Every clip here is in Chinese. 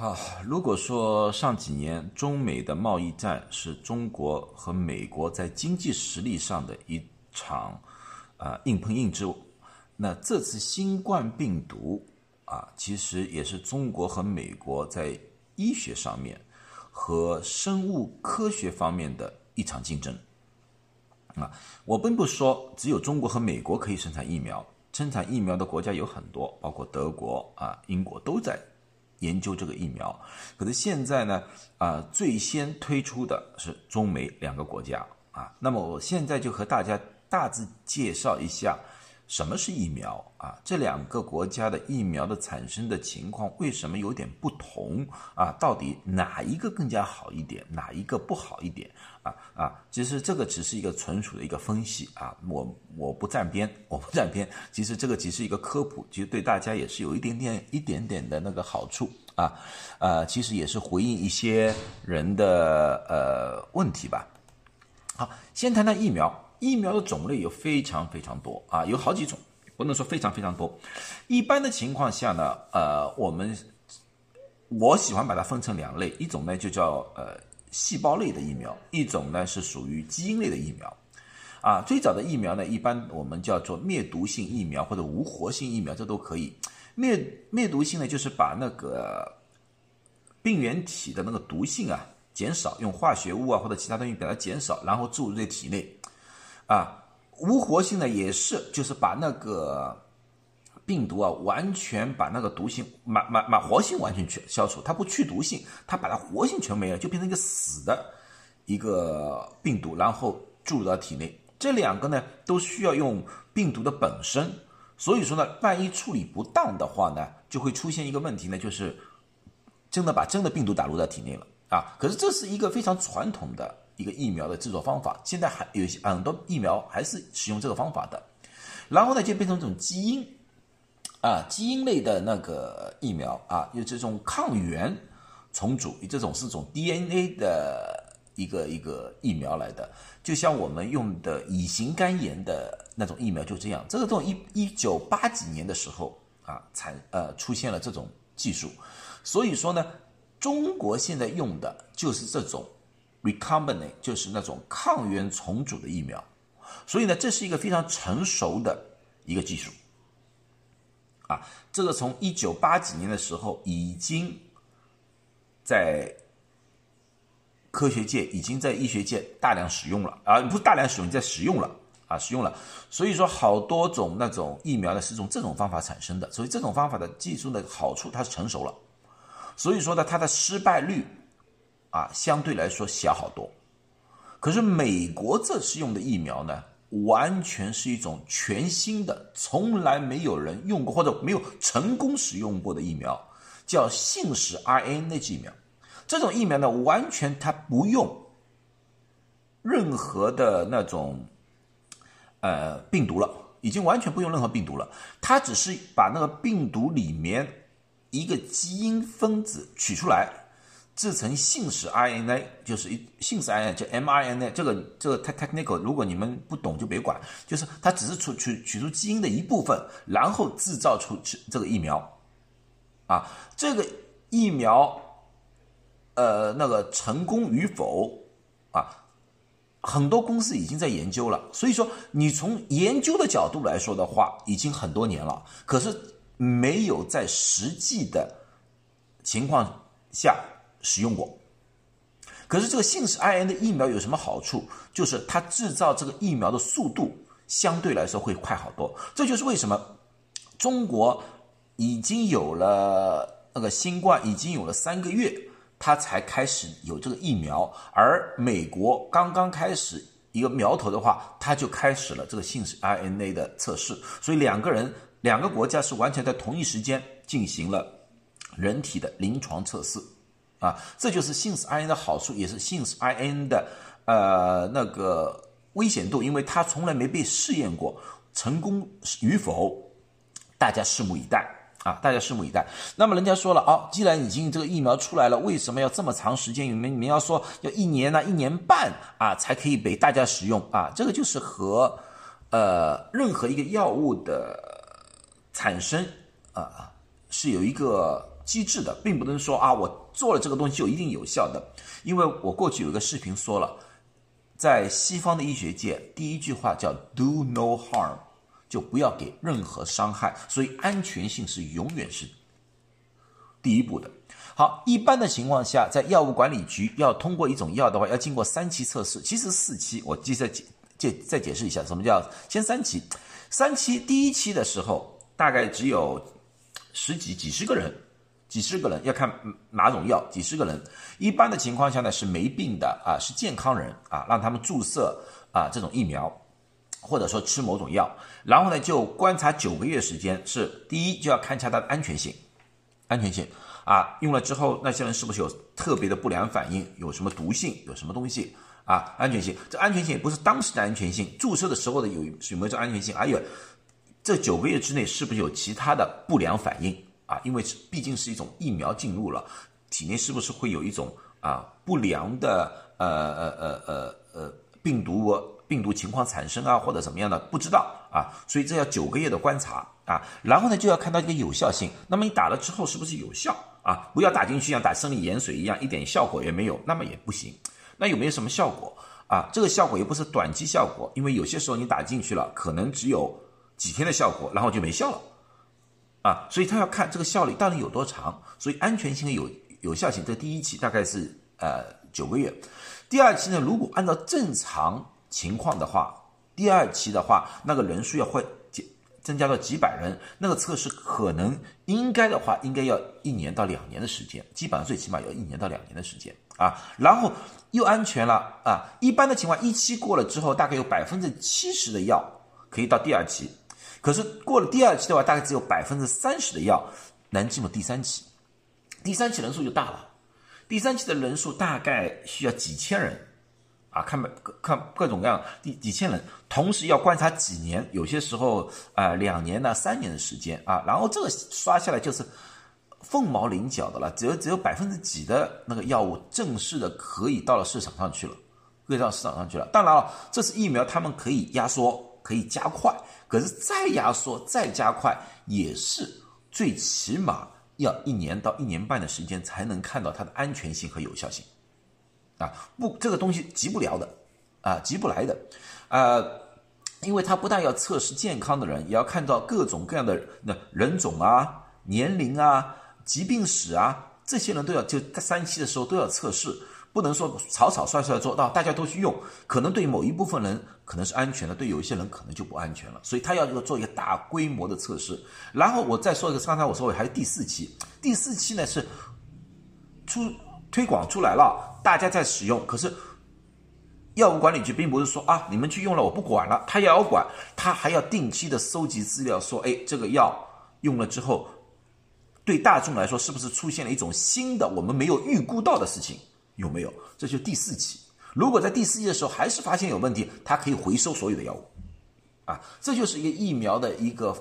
好，如果说上几年中美的贸易战是中国和美国在经济实力上的一场啊硬碰硬之，那这次新冠病毒啊，其实也是中国和美国在医学上面和生物科学方面的一场竞争啊。我并不说只有中国和美国可以生产疫苗，生产疫苗的国家有很多，包括德国啊、英国都在。研究这个疫苗，可是现在呢，啊，最先推出的是中美两个国家啊。那么我现在就和大家大致介绍一下什么是疫苗啊，这两个国家的疫苗的产生的情况为什么有点不同啊？到底哪一个更加好一点，哪一个不好一点啊？啊，其实这个只是一个纯属的一个分析啊，我我不站边，我不站边。其实这个只是一个科普，其实对大家也是有一点点一点点的那个好处啊，呃，其实也是回应一些人的呃问题吧。好，先谈谈疫苗，疫苗的种类有非常非常多啊，有好几种，不能说非常非常多。一般的情况下呢，呃，我们我喜欢把它分成两类，一种呢就叫呃。细胞类的疫苗，一种呢是属于基因类的疫苗，啊，最早的疫苗呢，一般我们叫做灭毒性疫苗或者无活性疫苗，这都可以。灭灭毒性呢，就是把那个病原体的那个毒性啊减少，用化学物啊或者其他东西把它减少，然后注入在体内。啊，无活性呢也是，就是把那个。病毒啊，完全把那个毒性、把把把活性完全去消除，它不去毒性，它把它活性全没了，就变成一个死的一个病毒，然后注入到体内。这两个呢，都需要用病毒的本身，所以说呢，万一处理不当的话呢，就会出现一个问题呢，就是真的把真的病毒打入到体内了啊。可是这是一个非常传统的一个疫苗的制作方法，现在还有很多疫苗还是使用这个方法的，然后呢，就变成这种基因。啊，基因类的那个疫苗啊，有这种抗原重组，这种是种 DNA 的一个一个疫苗来的，就像我们用的乙型肝炎的那种疫苗就这样。这个这种一一九八几年的时候啊，产呃出现了这种技术，所以说呢，中国现在用的就是这种 recombinant，就是那种抗原重组的疫苗，所以呢，这是一个非常成熟的一个技术。啊，这个从一九八几年的时候已经在科学界、已经在医学界大量使用了啊，不是大量使用，在使用了啊，使用了。所以说，好多种那种疫苗呢是从这种方法产生的，所以这种方法的技术的好处，它是成熟了。所以说呢，它的失败率啊相对来说小好多。可是美国这次用的疫苗呢？完全是一种全新的、从来没有人用过或者没有成功使用过的疫苗，叫信使 RNA 疫苗。这种疫苗呢，完全它不用任何的那种呃病毒了，已经完全不用任何病毒了。它只是把那个病毒里面一个基因分子取出来。制成信使 RNA 就是一信使 RNA 叫 mRNA，这个这个太 technical，如果你们不懂就别管，就是它只是取取取出基因的一部分，然后制造出这个疫苗，啊，这个疫苗，呃，那个成功与否啊，很多公司已经在研究了，所以说你从研究的角度来说的话，已经很多年了，可是没有在实际的情况下。使用过，可是这个信使 RNA 的疫苗有什么好处？就是它制造这个疫苗的速度相对来说会快好多。这就是为什么中国已经有了那个新冠，已经有了三个月，它才开始有这个疫苗，而美国刚刚开始一个苗头的话，它就开始了这个信使 RNA 的测试。所以两个人两个国家是完全在同一时间进行了人体的临床测试。啊，这就是信使 RNA 的好处，也是信使 RNA 的呃那个危险度，因为它从来没被试验过，成功与否，大家拭目以待啊！大家拭目以待。那么人家说了啊，既然已经这个疫苗出来了，为什么要这么长时间？你们你们要说要一年呢，一年半啊才可以被大家使用啊？这个就是和呃任何一个药物的产生啊是有一个。机制的，并不能说啊，我做了这个东西就一定有效的。因为我过去有一个视频说了，在西方的医学界，第一句话叫 “do no harm”，就不要给任何伤害，所以安全性是永远是第一步的。好，一般的情况下，在药物管理局要通过一种药的话，要经过三期测试，其实四期。我接着解解再解释一下，什么叫先三期？三期第一期的时候，大概只有十几几十个人，几十个人要看哪种药，几十个人。一般的情况下呢，是没病的啊，是健康人啊，让他们注射啊这种疫苗，或者说吃某种药，然后呢就观察九个月时间，是第一就要看一下它的安全性，安全性。啊，用了之后那些人是不是有特别的不良反应？有什么毒性？有什么东西？啊，安全性，这安全性也不是当时的安全性，注射的时候的有有没有这安全性？还有这九个月之内是不是有其他的不良反应？啊，因为毕竟是一种疫苗进入了体内，是不是会有一种啊不良的呃呃呃呃呃病毒病毒情况产生啊，或者怎么样的？不知道啊，所以这要九个月的观察啊，然后呢就要看到这个有效性。那么你打了之后是不是有效？啊，不要打进去像打生理盐水一样，一点效果也没有，那么也不行。那有没有什么效果啊？这个效果又不是短期效果，因为有些时候你打进去了，可能只有几天的效果，然后就没效了。啊，所以他要看这个效力到底有多长。所以安全性有有效性，这第一期大概是呃九个月。第二期呢，如果按照正常情况的话，第二期的话，那个人数要会。增加到几百人，那个测试可能应该的话，应该要一年到两年的时间，基本上最起码要一年到两年的时间啊。然后又安全了啊。一般的情况，一期过了之后，大概有百分之七十的药可以到第二期，可是过了第二期的话，大概只有百分之三十的药能进入第三期，第三期人数就大了，第三期的人数大概需要几千人。啊，看各看各种各样几几千人，同时要观察几年，有些时候啊两年呢三年的时间。啊，然后这个刷下来就是凤毛麟角的了，只有只有百分之几的那个药物正式的可以到了市场上去了，可以到市场上去了。当然了，这是疫苗，他们可以压缩，可以加快，可是再压缩再加快，也是最起码要一年到一年半的时间才能看到它的安全性和有效性。啊，不，这个东西急不了的，啊，急不来的，呃，因为它不但要测试健康的人，也要看到各种各样的那人种啊、年龄啊、疾病史啊，这些人都要就三期的时候都要测试，不能说草草率率做到大家都去用，可能对某一部分人可能是安全的，对有一些人可能就不安全了，所以他要做一个大规模的测试。然后我再说一个，刚才我说还有第四期，第四期呢是出。推广出来了，大家在使用。可是，药物管理局并不是说啊，你们去用了，我不管了。他也要管，他还要定期的收集资料，说，哎，这个药用了之后，对大众来说是不是出现了一种新的我们没有预估到的事情？有没有？这就第四期。如果在第四期的时候还是发现有问题，它可以回收所有的药物。啊，这就是一个疫苗的一个。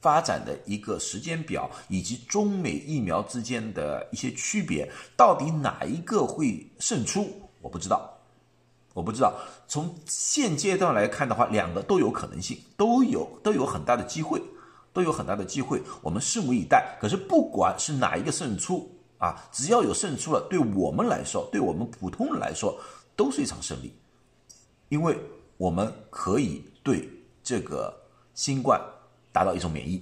发展的一个时间表，以及中美疫苗之间的一些区别，到底哪一个会胜出？我不知道，我不知道。从现阶段来看的话，两个都有可能性，都有都有很大的机会，都有很大的机会。我们拭目以待。可是不管是哪一个胜出啊，只要有胜出了，对我们来说，对我们普通人来说，都是一场胜利，因为我们可以对这个新冠。达到一种免疫，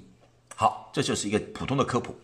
好，这就是一个普通的科普。